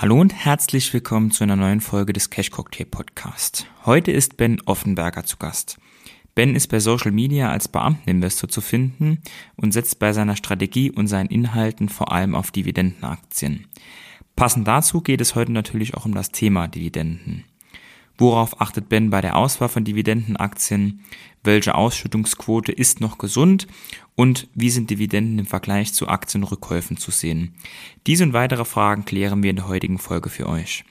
Hallo und herzlich willkommen zu einer neuen Folge des Cash Cocktail Podcast. Heute ist Ben Offenberger zu Gast. Ben ist bei Social Media als Beamteninvestor zu finden und setzt bei seiner Strategie und seinen Inhalten vor allem auf Dividendenaktien. Passend dazu geht es heute natürlich auch um das Thema Dividenden. Worauf achtet Ben bei der Auswahl von Dividendenaktien? Welche Ausschüttungsquote ist noch gesund? Und wie sind Dividenden im Vergleich zu Aktienrückkäufen zu sehen? Diese und weitere Fragen klären wir in der heutigen Folge für euch.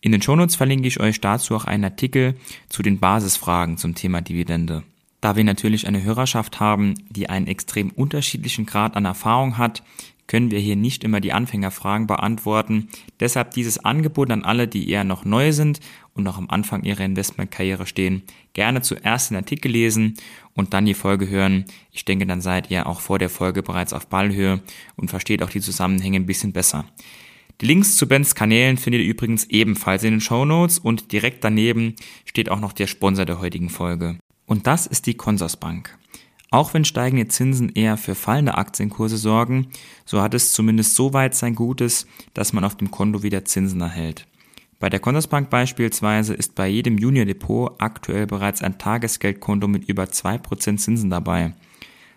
In den Shownotes verlinke ich euch dazu auch einen Artikel zu den Basisfragen zum Thema Dividende. Da wir natürlich eine Hörerschaft haben, die einen extrem unterschiedlichen Grad an Erfahrung hat, können wir hier nicht immer die Anfängerfragen beantworten. Deshalb dieses Angebot an alle, die eher noch neu sind und noch am Anfang ihrer Investmentkarriere stehen, gerne zuerst den Artikel lesen und dann die Folge hören. Ich denke, dann seid ihr auch vor der Folge bereits auf Ballhöhe und versteht auch die Zusammenhänge ein bisschen besser. Die Links zu Bens Kanälen findet ihr übrigens ebenfalls in den Show Notes und direkt daneben steht auch noch der Sponsor der heutigen Folge. Und das ist die Consorsbank. Auch wenn steigende Zinsen eher für fallende Aktienkurse sorgen, so hat es zumindest so weit sein Gutes, dass man auf dem Konto wieder Zinsen erhält. Bei der Consorsbank beispielsweise ist bei jedem Junior Depot aktuell bereits ein Tagesgeldkonto mit über 2% Zinsen dabei.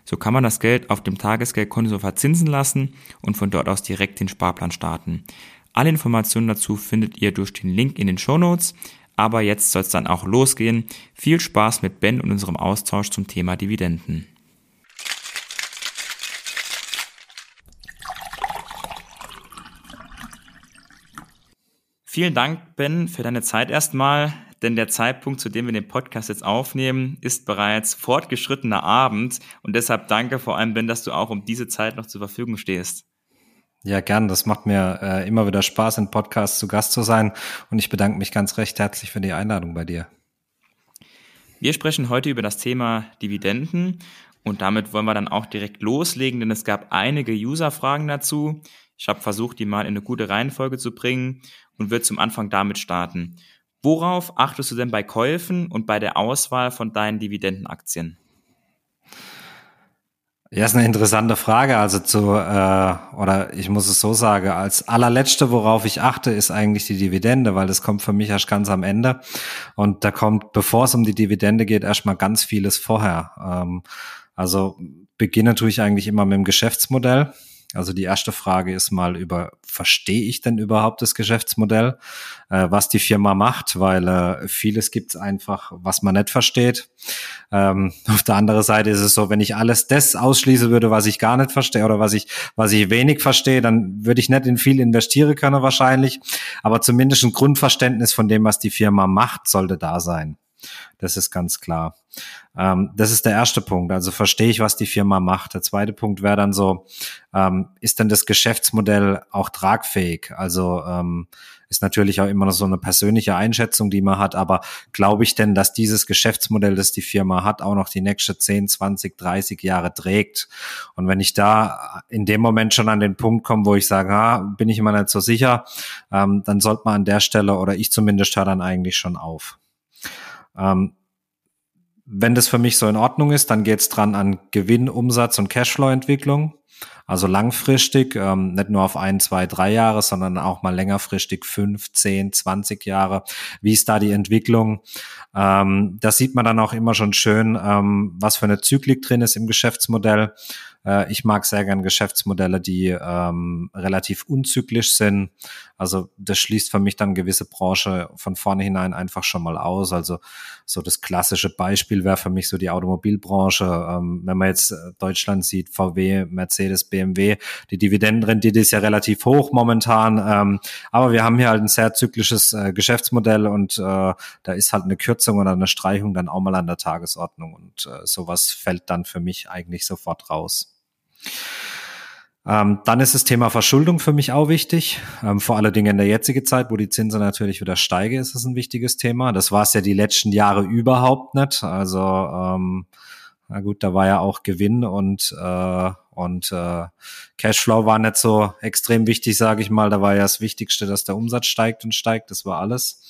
So kann man das Geld auf dem Tagesgeldkonto verzinsen lassen und von dort aus direkt den Sparplan starten. Alle Informationen dazu findet ihr durch den Link in den Show Notes. Aber jetzt soll es dann auch losgehen. Viel Spaß mit Ben und unserem Austausch zum Thema Dividenden. Vielen Dank, Ben, für deine Zeit erstmal, denn der Zeitpunkt, zu dem wir den Podcast jetzt aufnehmen, ist bereits fortgeschrittener Abend und deshalb danke vor allem, Ben, dass du auch um diese Zeit noch zur Verfügung stehst. Ja, gern. Das macht mir äh, immer wieder Spaß, im Podcast zu Gast zu sein und ich bedanke mich ganz recht herzlich für die Einladung bei dir. Wir sprechen heute über das Thema Dividenden und damit wollen wir dann auch direkt loslegen, denn es gab einige User-Fragen dazu. Ich habe versucht, die mal in eine gute Reihenfolge zu bringen und wird zum Anfang damit starten. Worauf achtest du denn bei Käufen und bei der Auswahl von deinen Dividendenaktien? Ja, ist eine interessante Frage. Also zu, äh, oder ich muss es so sagen, als allerletzte, worauf ich achte, ist eigentlich die Dividende, weil das kommt für mich erst ganz am Ende. Und da kommt, bevor es um die Dividende geht, erstmal ganz vieles vorher. Ähm, also beginne tue ich eigentlich immer mit dem Geschäftsmodell. Also die erste Frage ist mal über, verstehe ich denn überhaupt das Geschäftsmodell, äh, was die Firma macht, weil äh, vieles gibt es einfach, was man nicht versteht. Ähm, auf der anderen Seite ist es so, wenn ich alles das ausschließen würde, was ich gar nicht verstehe oder was ich, was ich wenig verstehe, dann würde ich nicht in viel investieren können wahrscheinlich. Aber zumindest ein Grundverständnis von dem, was die Firma macht, sollte da sein. Das ist ganz klar. Ähm, das ist der erste Punkt. Also verstehe ich, was die Firma macht. Der zweite Punkt wäre dann so, ähm, ist denn das Geschäftsmodell auch tragfähig? Also ähm, ist natürlich auch immer noch so eine persönliche Einschätzung, die man hat, aber glaube ich denn, dass dieses Geschäftsmodell, das die Firma hat, auch noch die nächste 10, 20, 30 Jahre trägt? Und wenn ich da in dem Moment schon an den Punkt komme, wo ich sage, ah, bin ich immer nicht so sicher, ähm, dann sollte man an der Stelle oder ich zumindest höre dann eigentlich schon auf. Ähm, wenn das für mich so in Ordnung ist, dann geht's dran an Gewinn, Umsatz und Cashflow-Entwicklung. Also langfristig, ähm, nicht nur auf ein, zwei, drei Jahre, sondern auch mal längerfristig fünf, zehn, zwanzig Jahre. Wie ist da die Entwicklung? Ähm, das sieht man dann auch immer schon schön, ähm, was für eine Zyklik drin ist im Geschäftsmodell. Äh, ich mag sehr gern Geschäftsmodelle, die ähm, relativ unzyklisch sind. Also das schließt für mich dann gewisse Branche von vornherein einfach schon mal aus. Also so das klassische Beispiel wäre für mich so die Automobilbranche. Ähm, wenn man jetzt äh, Deutschland sieht, VW, Mercedes, BMW, die Dividendenrendite ist ja relativ hoch momentan. Ähm, aber wir haben hier halt ein sehr zyklisches äh, Geschäftsmodell und äh, da ist halt eine Kürzung oder eine Streichung dann auch mal an der Tagesordnung. Und äh, sowas fällt dann für mich eigentlich sofort raus. Ähm, dann ist das Thema Verschuldung für mich auch wichtig. Ähm, vor allen Dingen in der jetzigen Zeit, wo die Zinsen natürlich wieder steigen, ist es ein wichtiges Thema. Das war es ja die letzten Jahre überhaupt nicht. Also ähm, na gut, da war ja auch Gewinn und äh, und äh, Cashflow war nicht so extrem wichtig, sage ich mal. Da war ja das Wichtigste, dass der Umsatz steigt und steigt. Das war alles.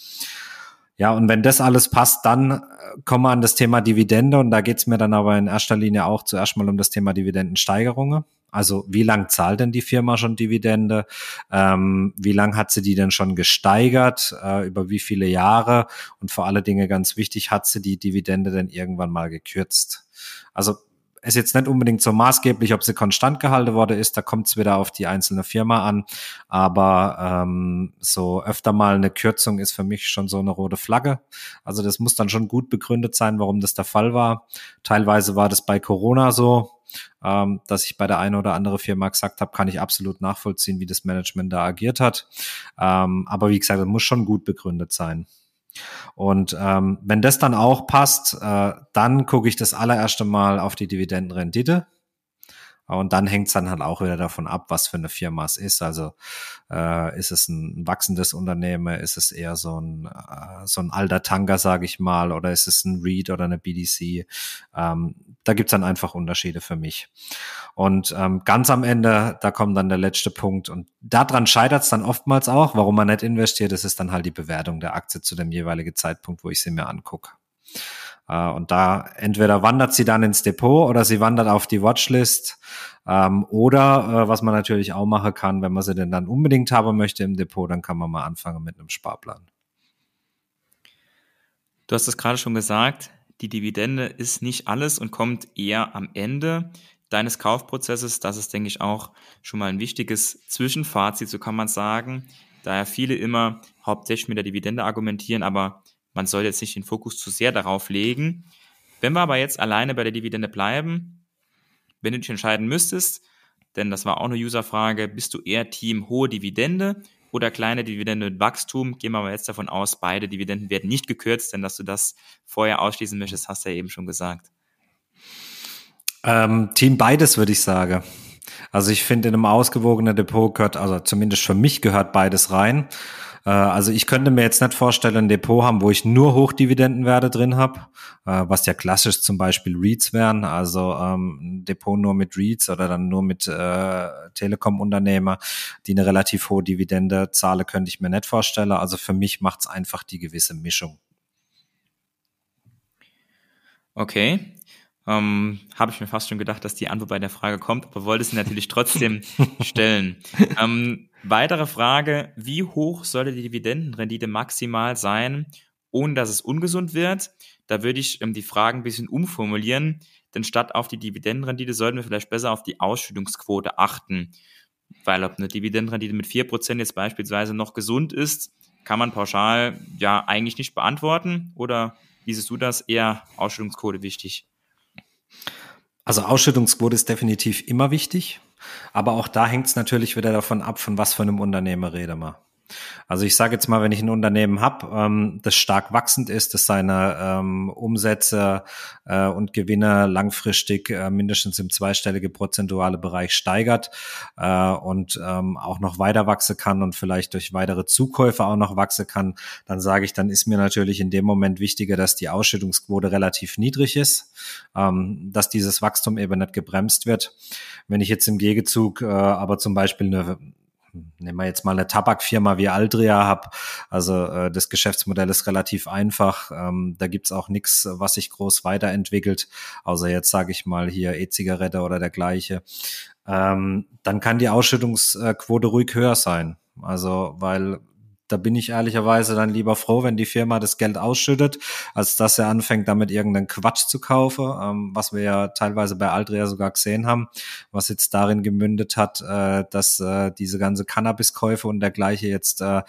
Ja, und wenn das alles passt, dann äh, kommen wir an das Thema Dividende und da geht's mir dann aber in erster Linie auch zuerst mal um das Thema Dividendensteigerungen. Also wie lang zahlt denn die Firma schon Dividende? Ähm, wie lang hat sie die denn schon gesteigert? Äh, über wie viele Jahre? Und vor alle Dinge ganz wichtig, hat sie die Dividende denn irgendwann mal gekürzt? Also ist jetzt nicht unbedingt so maßgeblich, ob sie konstant gehalten worden ist, da kommt es wieder auf die einzelne Firma an. Aber ähm, so öfter mal eine Kürzung ist für mich schon so eine rote Flagge. Also das muss dann schon gut begründet sein, warum das der Fall war. Teilweise war das bei Corona so, ähm, dass ich bei der einen oder anderen Firma gesagt habe, kann ich absolut nachvollziehen, wie das Management da agiert hat. Ähm, aber wie gesagt, das muss schon gut begründet sein. Und ähm, wenn das dann auch passt, äh, dann gucke ich das allererste Mal auf die Dividendenrendite. Und dann hängt es dann halt auch wieder davon ab, was für eine Firma es ist. Also äh, ist es ein wachsendes Unternehmen, ist es eher so ein, äh, so ein alter Tanker, sage ich mal, oder ist es ein REIT oder eine BDC? Ähm, da gibt's dann einfach Unterschiede für mich. Und ähm, ganz am Ende, da kommt dann der letzte Punkt. Und daran scheitert's dann oftmals auch, warum man nicht investiert. Das ist dann halt die Bewertung der Aktie zu dem jeweiligen Zeitpunkt, wo ich sie mir angucke. Äh, und da entweder wandert sie dann ins Depot oder sie wandert auf die Watchlist. Ähm, oder äh, was man natürlich auch machen kann, wenn man sie denn dann unbedingt haben möchte im Depot, dann kann man mal anfangen mit einem Sparplan. Du hast es gerade schon gesagt, die Dividende ist nicht alles und kommt eher am Ende deines Kaufprozesses. Das ist, denke ich, auch schon mal ein wichtiges Zwischenfazit, so kann man sagen. Da ja viele immer hauptsächlich mit der Dividende argumentieren, aber man soll jetzt nicht den Fokus zu sehr darauf legen. Wenn wir aber jetzt alleine bei der Dividende bleiben, wenn du dich entscheiden müsstest, denn das war auch eine Userfrage, bist du eher Team hohe Dividende oder kleine Dividende mit Wachstum? Gehen wir aber jetzt davon aus, beide Dividenden werden nicht gekürzt, denn dass du das vorher ausschließen möchtest, hast du ja eben schon gesagt. Ähm, Team beides, würde ich sagen. Also ich finde, in einem ausgewogenen Depot gehört, also zumindest für mich gehört beides rein. Äh, also ich könnte mir jetzt nicht vorstellen, ein Depot haben, wo ich nur Hochdividendenwerte drin habe, äh, was ja klassisch zum Beispiel REITs wären, also ähm, ein Depot nur mit REITs oder dann nur mit äh, Telekom-Unternehmer, die eine relativ hohe Dividende zahlen, könnte ich mir nicht vorstellen. Also für mich macht es einfach die gewisse Mischung. Okay, ähm, Habe ich mir fast schon gedacht, dass die Antwort bei der Frage kommt, aber wollte sie natürlich trotzdem stellen. Ähm, weitere Frage, wie hoch sollte die Dividendenrendite maximal sein, ohne dass es ungesund wird? Da würde ich ähm, die Fragen ein bisschen umformulieren, denn statt auf die Dividendenrendite sollten wir vielleicht besser auf die Ausschüttungsquote achten. Weil ob eine Dividendenrendite mit 4% jetzt beispielsweise noch gesund ist, kann man pauschal ja eigentlich nicht beantworten. Oder wie siehst du das? Eher Ausschüttungsquote wichtig? Also Ausschüttungsquote ist definitiv immer wichtig, aber auch da hängt es natürlich wieder davon ab, von was für einem Unternehmer rede man. Also ich sage jetzt mal, wenn ich ein Unternehmen habe, ähm, das stark wachsend ist, das seine ähm, Umsätze äh, und Gewinne langfristig äh, mindestens im zweistellige prozentuale Bereich steigert äh, und ähm, auch noch weiter wachsen kann und vielleicht durch weitere Zukäufe auch noch wachsen kann, dann sage ich, dann ist mir natürlich in dem Moment wichtiger, dass die Ausschüttungsquote relativ niedrig ist, ähm, dass dieses Wachstum eben nicht gebremst wird. Wenn ich jetzt im Gegenzug äh, aber zum Beispiel eine nehmen wir jetzt mal eine Tabakfirma wie Aldria habe. Also äh, das Geschäftsmodell ist relativ einfach. Ähm, da gibt's auch nichts, was sich groß weiterentwickelt, außer jetzt sage ich mal hier E-Zigarette oder dergleiche. Ähm, dann kann die Ausschüttungsquote ruhig höher sein. Also weil da bin ich ehrlicherweise dann lieber froh, wenn die Firma das Geld ausschüttet, als dass er anfängt, damit irgendeinen Quatsch zu kaufen, ähm, was wir ja teilweise bei Aldria sogar gesehen haben, was jetzt darin gemündet hat, äh, dass äh, diese ganze Cannabiskäufe und dergleiche jetzt äh,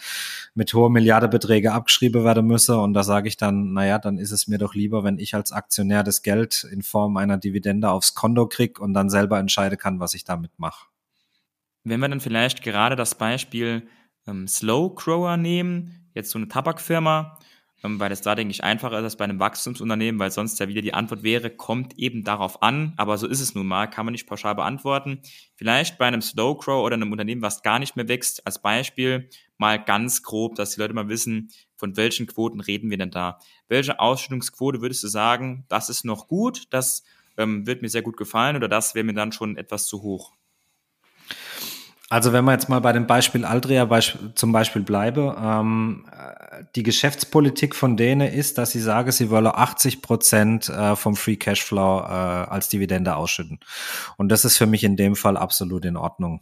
mit hohen Milliardebeträge abgeschrieben werden müsse. Und da sage ich dann, naja, dann ist es mir doch lieber, wenn ich als Aktionär das Geld in Form einer Dividende aufs Konto krieg und dann selber entscheiden kann, was ich damit mache. Wenn wir dann vielleicht gerade das Beispiel ähm, Slow Grower nehmen, jetzt so eine Tabakfirma, ähm, weil es da, denke ich, einfacher ist als bei einem Wachstumsunternehmen, weil sonst ja wieder die Antwort wäre, kommt eben darauf an, aber so ist es nun mal, kann man nicht pauschal beantworten. Vielleicht bei einem Slow Grow oder einem Unternehmen, was gar nicht mehr wächst, als Beispiel mal ganz grob, dass die Leute mal wissen, von welchen Quoten reden wir denn da? Welche Ausschüttungsquote würdest du sagen, das ist noch gut, das ähm, wird mir sehr gut gefallen oder das wäre mir dann schon etwas zu hoch? Also wenn wir jetzt mal bei dem Beispiel beisp zum Beispiel bleibe, ähm, die Geschäftspolitik von denen ist, dass sie sagen, sie wollen 80 Prozent äh, vom Free Cashflow äh, als Dividende ausschütten. Und das ist für mich in dem Fall absolut in Ordnung.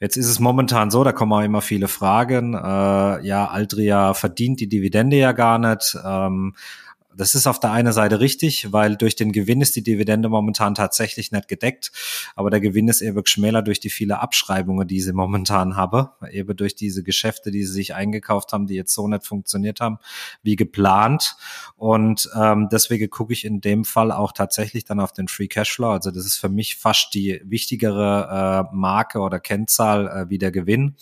Jetzt ist es momentan so, da kommen auch immer viele Fragen. Äh, ja, Altria verdient die Dividende ja gar nicht. Ähm, das ist auf der einen Seite richtig, weil durch den Gewinn ist die Dividende momentan tatsächlich nicht gedeckt. Aber der Gewinn ist eben schmäler durch die viele Abschreibungen, die sie momentan haben. Eben durch diese Geschäfte, die sie sich eingekauft haben, die jetzt so nicht funktioniert haben, wie geplant. Und ähm, deswegen gucke ich in dem Fall auch tatsächlich dann auf den Free Cashflow. Also das ist für mich fast die wichtigere äh, Marke oder Kennzahl äh, wie der Gewinn.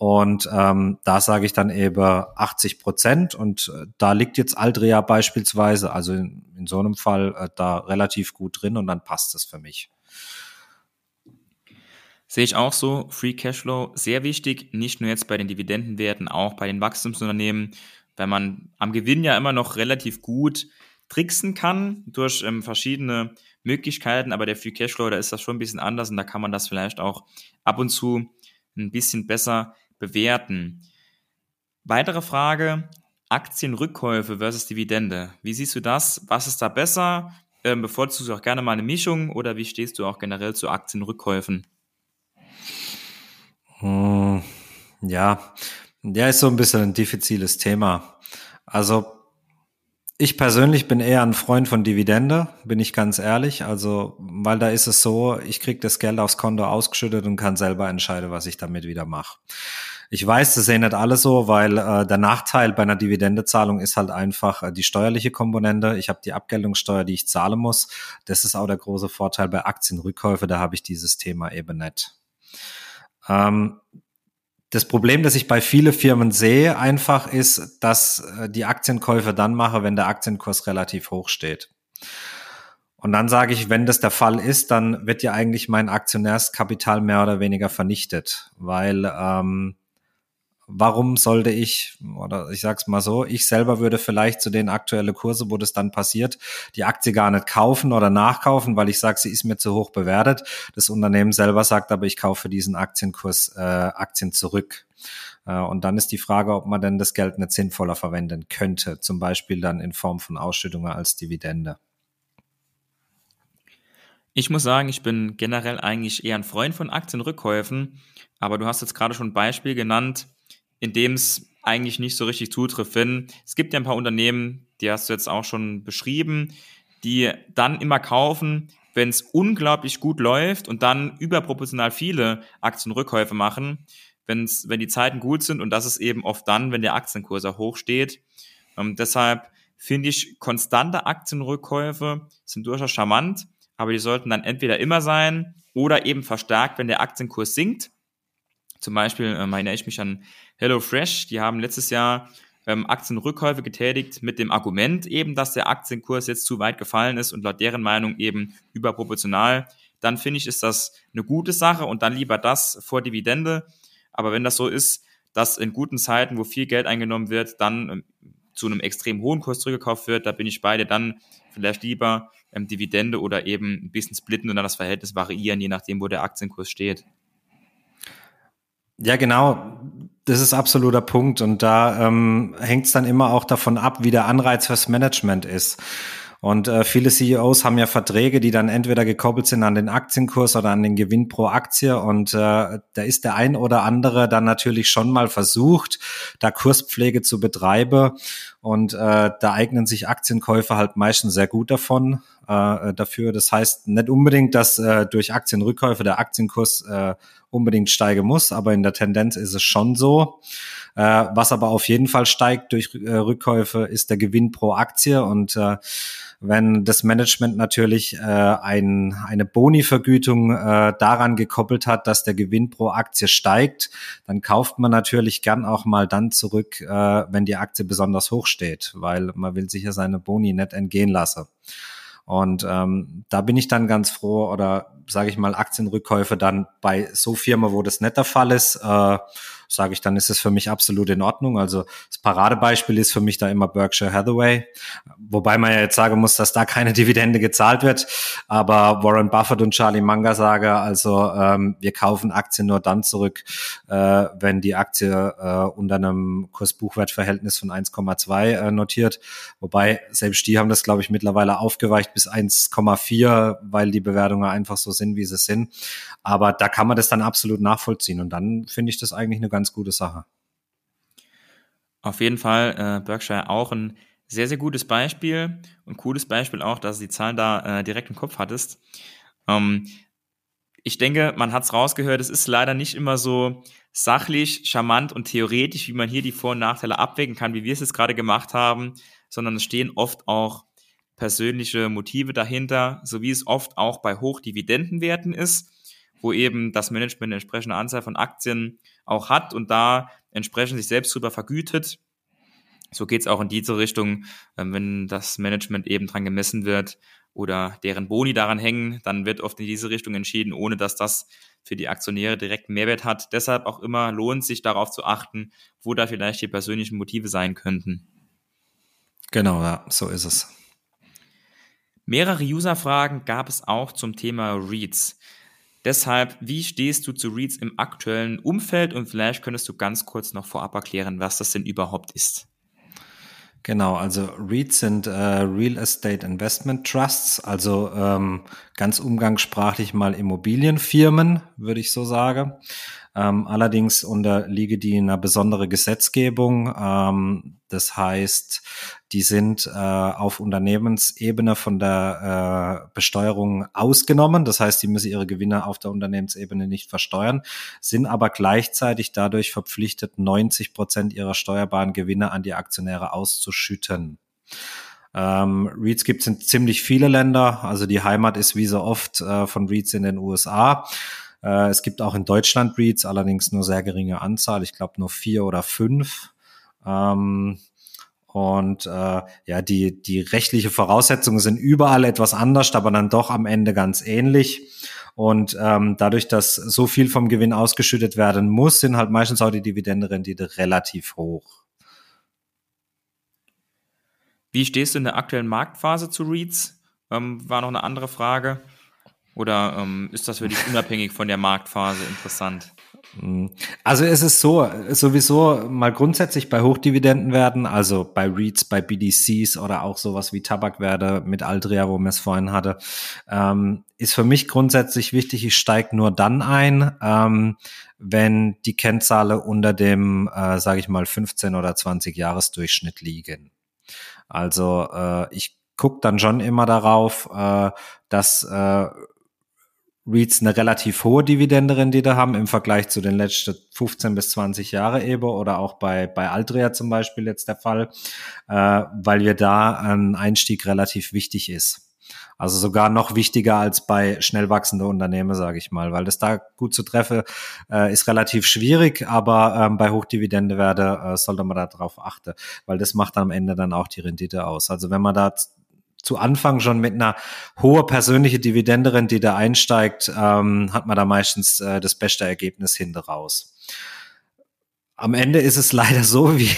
Und ähm, da sage ich dann eben 80 Prozent. Und äh, da liegt jetzt Aldria beispielsweise, also in, in so einem Fall äh, da relativ gut drin und dann passt es für mich. Sehe ich auch so. Free Cashflow sehr wichtig, nicht nur jetzt bei den Dividendenwerten, auch bei den Wachstumsunternehmen, weil man am Gewinn ja immer noch relativ gut tricksen kann durch ähm, verschiedene Möglichkeiten, aber der Free Cashflow, da ist das schon ein bisschen anders und da kann man das vielleicht auch ab und zu ein bisschen besser bewerten. Weitere Frage, Aktienrückkäufe versus Dividende. Wie siehst du das? Was ist da besser? Ähm, bevorzugst du auch gerne mal eine Mischung oder wie stehst du auch generell zu Aktienrückkäufen? Hm, ja, ja, ist so ein bisschen ein diffiziles Thema. Also ich persönlich bin eher ein Freund von Dividende, bin ich ganz ehrlich. Also, weil da ist es so, ich krieg das Geld aufs Konto ausgeschüttet und kann selber entscheiden, was ich damit wieder mache. Ich weiß, das sehen nicht alle so, weil äh, der Nachteil bei einer Dividendezahlung ist halt einfach äh, die steuerliche Komponente. Ich habe die Abgeltungssteuer, die ich zahlen muss. Das ist auch der große Vorteil bei Aktienrückkäufe, da habe ich dieses Thema eben nicht. Ähm, das Problem, das ich bei vielen Firmen sehe, einfach ist, dass äh, die Aktienkäufe dann mache, wenn der Aktienkurs relativ hoch steht. Und dann sage ich, wenn das der Fall ist, dann wird ja eigentlich mein Aktionärskapital mehr oder weniger vernichtet, weil ähm, warum sollte ich, oder ich sag's mal so, ich selber würde vielleicht zu den aktuellen Kurse, wo das dann passiert, die Aktie gar nicht kaufen oder nachkaufen, weil ich sage, sie ist mir zu hoch bewertet. Das Unternehmen selber sagt aber, ich kaufe diesen Aktienkurs äh, Aktien zurück. Äh, und dann ist die Frage, ob man denn das Geld nicht sinnvoller verwenden könnte, zum Beispiel dann in Form von Ausschüttungen als Dividende. Ich muss sagen, ich bin generell eigentlich eher ein Freund von Aktienrückkäufen, aber du hast jetzt gerade schon ein Beispiel genannt, in dem es eigentlich nicht so richtig zutrifft. Wenn es gibt ja ein paar Unternehmen, die hast du jetzt auch schon beschrieben, die dann immer kaufen, wenn es unglaublich gut läuft und dann überproportional viele Aktienrückkäufe machen, wenn's, wenn die Zeiten gut sind und das ist eben oft dann, wenn der Aktienkurs auch hoch steht. Ähm, deshalb finde ich, konstante Aktienrückkäufe sind durchaus charmant, aber die sollten dann entweder immer sein oder eben verstärkt, wenn der Aktienkurs sinkt. Zum Beispiel ähm, erinnere ich mich an HelloFresh, die haben letztes Jahr ähm, Aktienrückkäufe getätigt mit dem Argument eben, dass der Aktienkurs jetzt zu weit gefallen ist und laut deren Meinung eben überproportional. Dann finde ich, ist das eine gute Sache und dann lieber das vor Dividende. Aber wenn das so ist, dass in guten Zeiten, wo viel Geld eingenommen wird, dann ähm, zu einem extrem hohen Kurs zurückgekauft wird, da bin ich beide dann vielleicht lieber ähm, Dividende oder eben ein bisschen splitten und dann das Verhältnis variieren, je nachdem, wo der Aktienkurs steht. Ja, genau. Das ist absoluter Punkt. Und da ähm, hängt es dann immer auch davon ab, wie der Anreiz fürs Management ist. Und äh, viele CEOs haben ja Verträge, die dann entweder gekoppelt sind an den Aktienkurs oder an den Gewinn pro Aktie. Und äh, da ist der ein oder andere dann natürlich schon mal versucht, da Kurspflege zu betreiben. Und äh, da eignen sich Aktienkäufe halt meistens sehr gut davon äh, dafür. Das heißt nicht unbedingt, dass äh, durch Aktienrückkäufe der Aktienkurs äh, unbedingt steigen muss, aber in der Tendenz ist es schon so. Äh, was aber auf jeden Fall steigt durch äh, Rückkäufe, ist der Gewinn pro Aktie und äh, wenn das Management natürlich äh, ein, eine Boni-Vergütung äh, daran gekoppelt hat, dass der Gewinn pro Aktie steigt, dann kauft man natürlich gern auch mal dann zurück, äh, wenn die Aktie besonders hoch steht, weil man will sich ja seine Boni nicht entgehen lassen. Und ähm, da bin ich dann ganz froh oder sage ich mal Aktienrückkäufe dann bei so Firma, wo das nicht der Fall ist, äh, sage ich, dann ist es für mich absolut in Ordnung. Also das Paradebeispiel ist für mich da immer Berkshire Hathaway, wobei man ja jetzt sagen muss, dass da keine Dividende gezahlt wird. Aber Warren Buffett und Charlie Munger sagen, also ähm, wir kaufen Aktien nur dann zurück, äh, wenn die Aktie äh, unter einem Kurs-Buchwert-Verhältnis von 1,2 äh, notiert. Wobei selbst die haben das, glaube ich, mittlerweile aufgeweicht bis 1,4, weil die Bewertungen einfach so sind, wie sie sind. Aber da kann man das dann absolut nachvollziehen. Und dann finde ich das eigentlich eine ganz gute Sache. Auf jeden Fall äh, Berkshire auch ein sehr, sehr gutes Beispiel und cooles Beispiel auch, dass du die Zahlen da äh, direkt im Kopf hattest. Ähm, ich denke, man hat es rausgehört, es ist leider nicht immer so sachlich, charmant und theoretisch, wie man hier die Vor- und Nachteile abwägen kann, wie wir es jetzt gerade gemacht haben, sondern es stehen oft auch persönliche Motive dahinter, so wie es oft auch bei Hochdividendenwerten ist, wo eben das Management eine entsprechende Anzahl von Aktien auch hat und da entsprechend sich selbst drüber vergütet. So geht es auch in diese Richtung, ähm, wenn das Management eben dran gemessen wird oder deren Boni daran hängen, dann wird oft in diese Richtung entschieden, ohne dass das für die Aktionäre direkt Mehrwert hat. Deshalb auch immer lohnt sich darauf zu achten, wo da vielleicht die persönlichen Motive sein könnten. Genau, ja, so ist es. Mehrere User-Fragen gab es auch zum Thema Reads. Deshalb, wie stehst du zu Reads im aktuellen Umfeld und vielleicht könntest du ganz kurz noch vorab erklären, was das denn überhaupt ist. Genau, also REITs sind äh, Real Estate Investment Trusts, also ähm, ganz umgangssprachlich mal Immobilienfirmen, würde ich so sagen. Ähm, allerdings unterliege die einer besondere Gesetzgebung. Ähm, das heißt, die sind äh, auf Unternehmensebene von der äh, Besteuerung ausgenommen. Das heißt, die müssen ihre Gewinne auf der Unternehmensebene nicht versteuern, sind aber gleichzeitig dadurch verpflichtet, 90 Prozent ihrer steuerbaren Gewinne an die Aktionäre auszuschütten. Ähm, REITs gibt es in ziemlich viele Länder. Also die Heimat ist wie so oft äh, von REITs in den USA. Äh, es gibt auch in Deutschland Breeds, allerdings nur sehr geringe Anzahl. Ich glaube nur vier oder fünf. Ähm, und äh, ja, die, die rechtliche Voraussetzungen sind überall etwas anders, aber dann doch am Ende ganz ähnlich. Und ähm, dadurch, dass so viel vom Gewinn ausgeschüttet werden muss, sind halt meistens auch die Dividendenrendite relativ hoch. Wie stehst du in der aktuellen Marktphase zu REITs? Ähm, war noch eine andere Frage. Oder ähm, ist das für dich unabhängig von der Marktphase interessant? Hm. Also es ist so, sowieso mal grundsätzlich bei Hochdividendenwerten, also bei REITs, bei BDCs oder auch sowas wie Tabakwerte mit Altria, wo man es vorhin hatte, ähm, ist für mich grundsätzlich wichtig, ich steige nur dann ein, ähm, wenn die Kennzahlen unter dem, äh, sage ich mal, 15 oder 20 Jahresdurchschnitt liegen. Also äh, ich gucke dann schon immer darauf, äh, dass äh, REITs eine relativ hohe Dividendenrendite haben im Vergleich zu den letzten 15 bis 20 Jahre eben oder auch bei, bei Altria zum Beispiel jetzt der Fall, äh, weil wir da ein Einstieg relativ wichtig ist. Also sogar noch wichtiger als bei schnell wachsenden Unternehmen, sage ich mal, weil das da gut zu treffen äh, ist relativ schwierig, aber ähm, bei Hochdividendewerte äh, sollte man da drauf achten, weil das macht am Ende dann auch die Rendite aus. Also wenn man da zu Anfang schon mit einer hohen persönlichen Dividende die da einsteigt, ähm, hat man da meistens äh, das beste Ergebnis hinter raus. Am Ende ist es leider so, wie,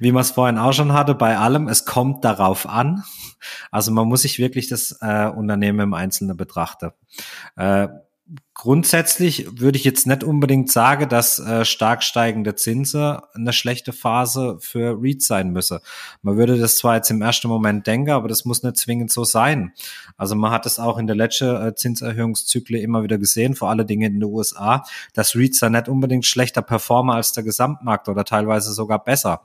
wie man es vorhin auch schon hatte, bei allem, es kommt darauf an. Also man muss sich wirklich das äh, Unternehmen im Einzelnen betrachten. Äh, grundsätzlich würde ich jetzt nicht unbedingt sagen, dass äh, stark steigende Zinsen eine schlechte Phase für REITs sein müsse. Man würde das zwar jetzt im ersten Moment denken, aber das muss nicht zwingend so sein. Also man hat es auch in der letzten äh, Zinserhöhungszykle immer wieder gesehen, vor allen Dingen in den USA, dass REITs da nicht unbedingt schlechter performen als der Gesamtmarkt oder teilweise sogar besser.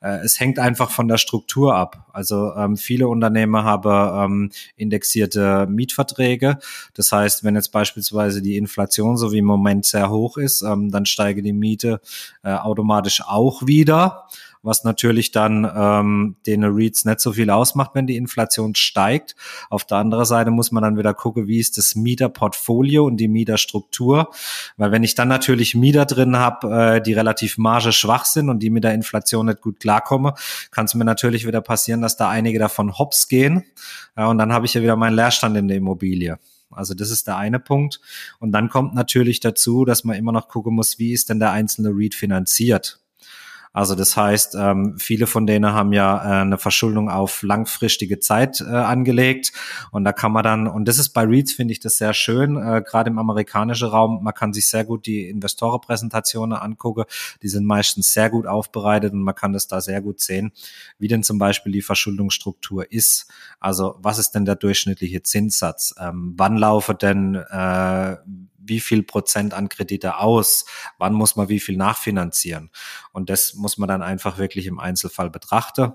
Äh, es hängt einfach von der Struktur ab. Also ähm, viele Unternehmen haben ähm, indexierte Mietverträge. Das heißt, wenn jetzt beispielsweise die Inflation so wie im Moment sehr hoch ist, ähm, dann steige die Miete äh, automatisch auch wieder was natürlich dann ähm, den REITs nicht so viel ausmacht, wenn die Inflation steigt. Auf der anderen Seite muss man dann wieder gucken, wie ist das Mieterportfolio und die Mieterstruktur. Weil wenn ich dann natürlich Mieter drin habe, äh, die relativ margeschwach sind und die mit der Inflation nicht gut klarkommen, kann es mir natürlich wieder passieren, dass da einige davon hops gehen. Ja, und dann habe ich ja wieder meinen Leerstand in der Immobilie. Also das ist der eine Punkt. Und dann kommt natürlich dazu, dass man immer noch gucken muss, wie ist denn der einzelne REIT finanziert? Also das heißt, ähm, viele von denen haben ja äh, eine Verschuldung auf langfristige Zeit äh, angelegt und da kann man dann, und das ist bei REITs, finde ich das sehr schön, äh, gerade im amerikanischen Raum, man kann sich sehr gut die Investorenpräsentationen angucken, die sind meistens sehr gut aufbereitet und man kann das da sehr gut sehen, wie denn zum Beispiel die Verschuldungsstruktur ist. Also was ist denn der durchschnittliche Zinssatz? Ähm, wann laufe denn äh, wie viel Prozent an Kredite aus, wann muss man wie viel nachfinanzieren. Und das muss man dann einfach wirklich im Einzelfall betrachten.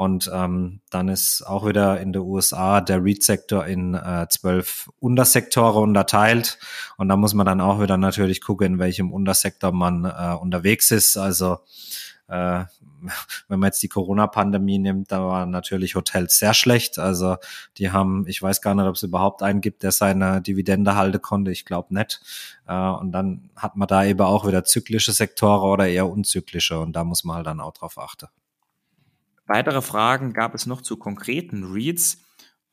Und ähm, dann ist auch wieder in den USA der REIT-Sektor in äh, zwölf Untersektoren unterteilt. Und da muss man dann auch wieder natürlich gucken, in welchem Untersektor man äh, unterwegs ist. Also äh, wenn man jetzt die Corona-Pandemie nimmt, da waren natürlich Hotels sehr schlecht. Also die haben, ich weiß gar nicht, ob es überhaupt einen gibt, der seine Dividende halten konnte. Ich glaube nicht. Äh, und dann hat man da eben auch wieder zyklische Sektoren oder eher unzyklische. Und da muss man halt dann auch drauf achten. Weitere Fragen gab es noch zu konkreten Reads.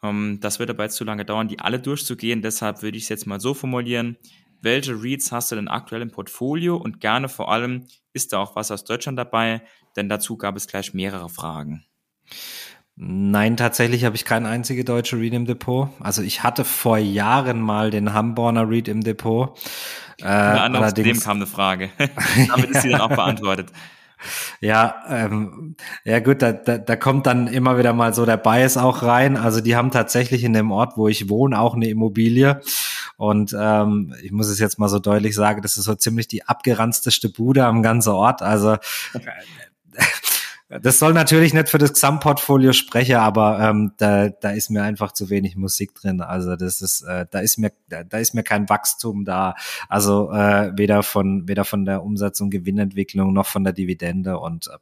Ähm, das wird aber jetzt zu lange dauern, die alle durchzugehen. Deshalb würde ich es jetzt mal so formulieren welche Reads hast du denn aktuell im Portfolio und gerne vor allem, ist da auch was aus Deutschland dabei? Denn dazu gab es gleich mehrere Fragen. Nein, tatsächlich habe ich kein einzige deutsche Read im Depot. Also ich hatte vor Jahren mal den Hamborner Read im Depot. Äh, allerdings, dem kam eine Frage. Damit ist sie dann auch beantwortet. Ja, ähm, ja gut, da, da, da kommt dann immer wieder mal so der Bias auch rein. Also die haben tatsächlich in dem Ort, wo ich wohne, auch eine Immobilie. Und ähm, ich muss es jetzt mal so deutlich sagen, das ist so ziemlich die abgeranzteste Bude am ganzen Ort. Also das soll natürlich nicht für das Gesamtportfolio sprechen, aber ähm, da, da ist mir einfach zu wenig Musik drin. Also das ist, äh, da ist mir, da, da ist mir kein Wachstum da. Also äh, weder von weder von der Umsatz- und Gewinnentwicklung noch von der Dividende und äh,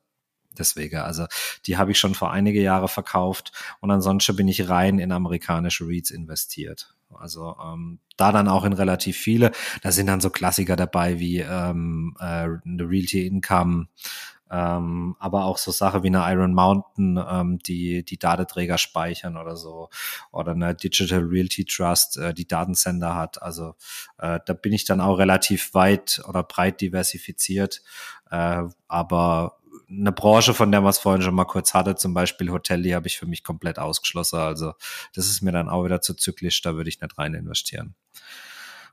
Deswegen, also die habe ich schon vor einige Jahre verkauft und ansonsten bin ich rein in amerikanische REITs investiert. Also ähm, da dann auch in relativ viele. Da sind dann so Klassiker dabei wie ähm, äh, eine Realty Income, ähm, aber auch so Sache wie eine Iron Mountain, ähm, die die Datenträger speichern oder so, oder eine Digital Realty Trust, äh, die Datencenter hat. Also äh, da bin ich dann auch relativ weit oder breit diversifiziert, äh, aber eine Branche, von der man es vorhin schon mal kurz hatte, zum Beispiel Hotel, die habe ich für mich komplett ausgeschlossen. Also das ist mir dann auch wieder zu zyklisch, da würde ich nicht rein investieren.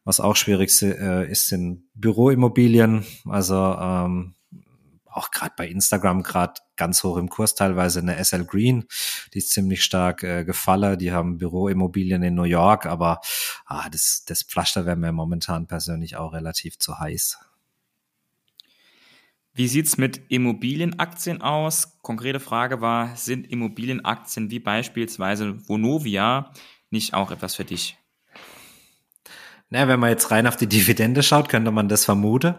Was auch schwierig äh, ist, sind Büroimmobilien. Also ähm, auch gerade bei Instagram gerade ganz hoch im Kurs teilweise eine SL Green, die ist ziemlich stark äh, gefallen. Die haben Büroimmobilien in New York, aber ah, das, das Pflaster wäre mir momentan persönlich auch relativ zu heiß. Wie sieht's mit Immobilienaktien aus? Konkrete Frage war, sind Immobilienaktien wie beispielsweise Vonovia nicht auch etwas für dich? Na, wenn man jetzt rein auf die Dividende schaut, könnte man das vermuten.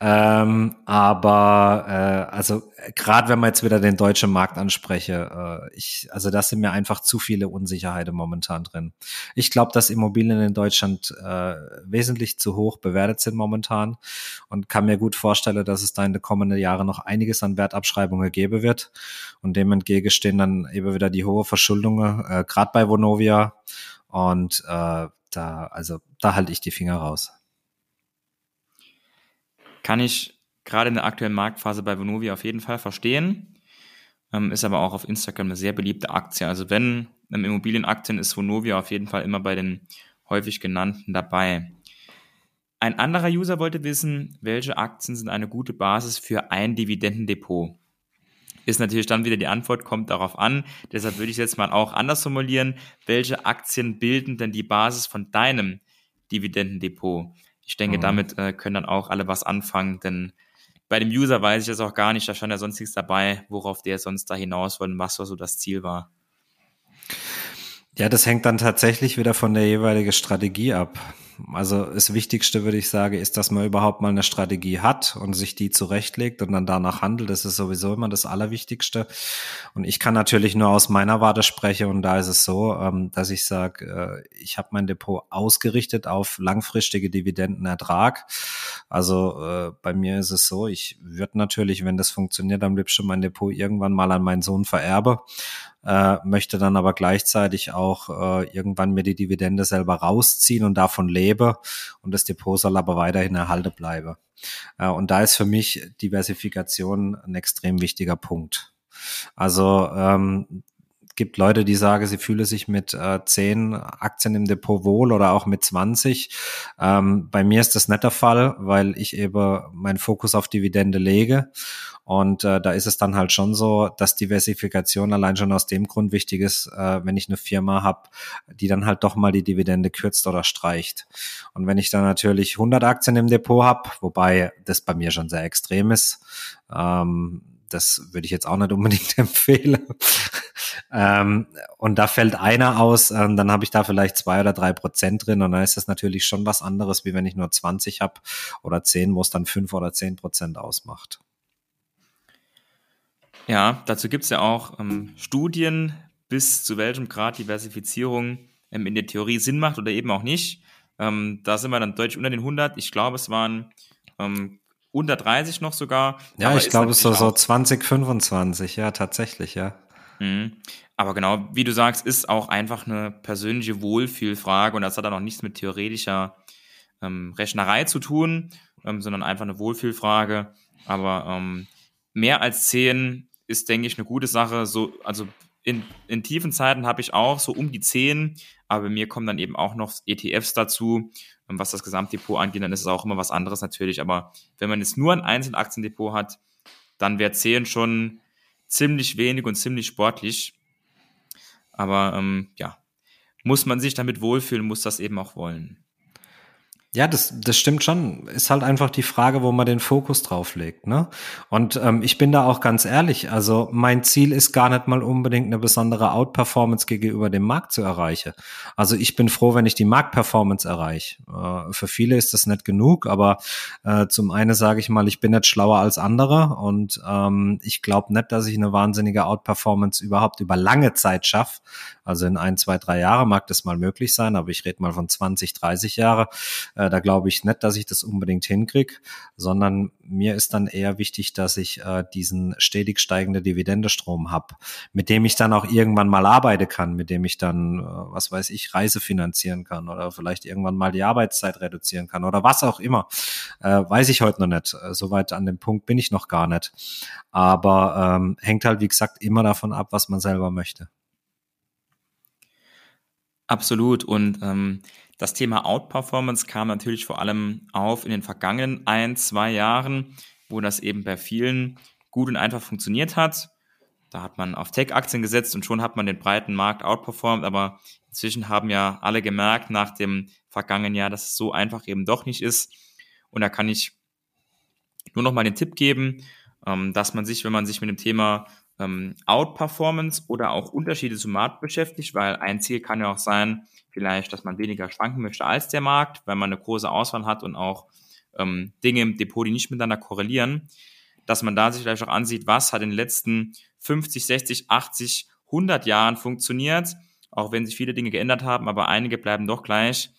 Ähm, aber äh, also gerade wenn man jetzt wieder den deutschen Markt anspreche, äh, ich, also da sind mir einfach zu viele Unsicherheiten momentan drin. Ich glaube, dass Immobilien in Deutschland äh, wesentlich zu hoch bewertet sind momentan und kann mir gut vorstellen, dass es da in den kommenden Jahren noch einiges an Wertabschreibungen geben wird. Und dem entgegen stehen dann eben wieder die hohe Verschuldungen, äh, gerade bei Vonovia. Und äh, da, also da halte ich die Finger raus. Kann ich gerade in der aktuellen Marktphase bei Vonovia auf jeden Fall verstehen. Ähm, ist aber auch auf Instagram eine sehr beliebte Aktie. Also wenn ähm, Immobilienaktien ist Vonovia auf jeden Fall immer bei den häufig genannten dabei. Ein anderer User wollte wissen, welche Aktien sind eine gute Basis für ein Dividendendepot? Ist natürlich dann wieder die Antwort, kommt darauf an. Deshalb würde ich jetzt mal auch anders formulieren. Welche Aktien bilden denn die Basis von deinem Dividendendepot? Ich denke, mhm. damit äh, können dann auch alle was anfangen, denn bei dem User weiß ich das auch gar nicht, da stand ja sonst nichts dabei, worauf der sonst da hinaus wollte und was so das Ziel war. Ja, das hängt dann tatsächlich wieder von der jeweiligen Strategie ab. Also das Wichtigste, würde ich sagen, ist, dass man überhaupt mal eine Strategie hat und sich die zurechtlegt und dann danach handelt. Das ist sowieso immer das Allerwichtigste. Und ich kann natürlich nur aus meiner Warte sprechen und da ist es so, ähm, dass ich sage, äh, ich habe mein Depot ausgerichtet auf langfristige Dividendenertrag. Also äh, bei mir ist es so, ich würde natürlich, wenn das funktioniert, am liebsten mein Depot irgendwann mal an meinen Sohn vererbe äh, möchte dann aber gleichzeitig auch äh, irgendwann mir die Dividende selber rausziehen und davon lebe und das Depot soll aber weiterhin erhalten bleiben. Äh, und da ist für mich Diversifikation ein extrem wichtiger Punkt. Also ähm, gibt Leute, die sagen, sie fühle sich mit äh, 10 Aktien im Depot wohl oder auch mit 20. Ähm, bei mir ist das nicht der Fall, weil ich eben meinen Fokus auf Dividende lege. Und äh, da ist es dann halt schon so, dass Diversifikation allein schon aus dem Grund wichtig ist, äh, wenn ich eine Firma habe, die dann halt doch mal die Dividende kürzt oder streicht. Und wenn ich dann natürlich 100 Aktien im Depot habe, wobei das bei mir schon sehr extrem ist, ähm, das würde ich jetzt auch nicht unbedingt empfehlen. ähm, und da fällt einer aus, ähm, dann habe ich da vielleicht zwei oder drei Prozent drin und dann ist das natürlich schon was anderes, wie wenn ich nur 20 habe oder 10, wo es dann fünf oder zehn Prozent ausmacht. Ja, dazu gibt es ja auch ähm, Studien, bis zu welchem Grad Diversifizierung ähm, in der Theorie Sinn macht oder eben auch nicht. Ähm, da sind wir dann deutlich unter den 100. Ich glaube, es waren ähm, unter 30 noch sogar. Ja, ich glaube, es ist so, so 20, 25, ja, tatsächlich, ja. Mhm. Aber genau, wie du sagst, ist auch einfach eine persönliche Wohlfühlfrage und das hat dann auch nichts mit theoretischer ähm, Rechnerei zu tun, ähm, sondern einfach eine Wohlfühlfrage. Aber ähm, mehr als 10 ist, denke ich, eine gute Sache. So, also in, in tiefen Zeiten habe ich auch so um die 10, aber bei mir kommen dann eben auch noch ETFs dazu. Und was das Gesamtdepot angeht, dann ist es auch immer was anderes natürlich. Aber wenn man jetzt nur ein Einzelaktiendepot hat, dann wäre 10 schon ziemlich wenig und ziemlich sportlich. Aber ähm, ja, muss man sich damit wohlfühlen, muss das eben auch wollen. Ja, das, das stimmt schon. Ist halt einfach die Frage, wo man den Fokus drauf legt. Ne? Und ähm, ich bin da auch ganz ehrlich. Also mein Ziel ist gar nicht mal unbedingt eine besondere Outperformance gegenüber dem Markt zu erreichen. Also ich bin froh, wenn ich die Marktperformance erreiche. Äh, für viele ist das nicht genug, aber äh, zum einen sage ich mal, ich bin nicht schlauer als andere und ähm, ich glaube nicht, dass ich eine wahnsinnige Outperformance überhaupt über lange Zeit schaffe. Also in ein, zwei, drei Jahre mag das mal möglich sein, aber ich rede mal von 20, 30 Jahre äh, da glaube ich nicht, dass ich das unbedingt hinkriege, sondern mir ist dann eher wichtig, dass ich äh, diesen stetig steigende Dividendestrom habe, mit dem ich dann auch irgendwann mal arbeiten kann, mit dem ich dann, äh, was weiß ich, Reise finanzieren kann oder vielleicht irgendwann mal die Arbeitszeit reduzieren kann oder was auch immer. Äh, weiß ich heute noch nicht. Äh, Soweit an dem Punkt bin ich noch gar nicht. Aber ähm, hängt halt, wie gesagt, immer davon ab, was man selber möchte. Absolut. Und ähm, das Thema Outperformance kam natürlich vor allem auf in den vergangenen ein, zwei Jahren, wo das eben bei vielen gut und einfach funktioniert hat. Da hat man auf Tech-Aktien gesetzt und schon hat man den breiten Markt outperformed. Aber inzwischen haben ja alle gemerkt nach dem vergangenen Jahr, dass es so einfach eben doch nicht ist. Und da kann ich nur noch mal den Tipp geben, ähm, dass man sich, wenn man sich mit dem Thema ähm, Outperformance oder auch Unterschiede zum Markt beschäftigt, weil ein Ziel kann ja auch sein, vielleicht, dass man weniger schwanken möchte als der Markt, weil man eine große Auswahl hat und auch ähm, Dinge im Depot, die nicht miteinander korrelieren, dass man da sich vielleicht auch ansieht, was hat in den letzten 50, 60, 80, 100 Jahren funktioniert, auch wenn sich viele Dinge geändert haben, aber einige bleiben doch gleich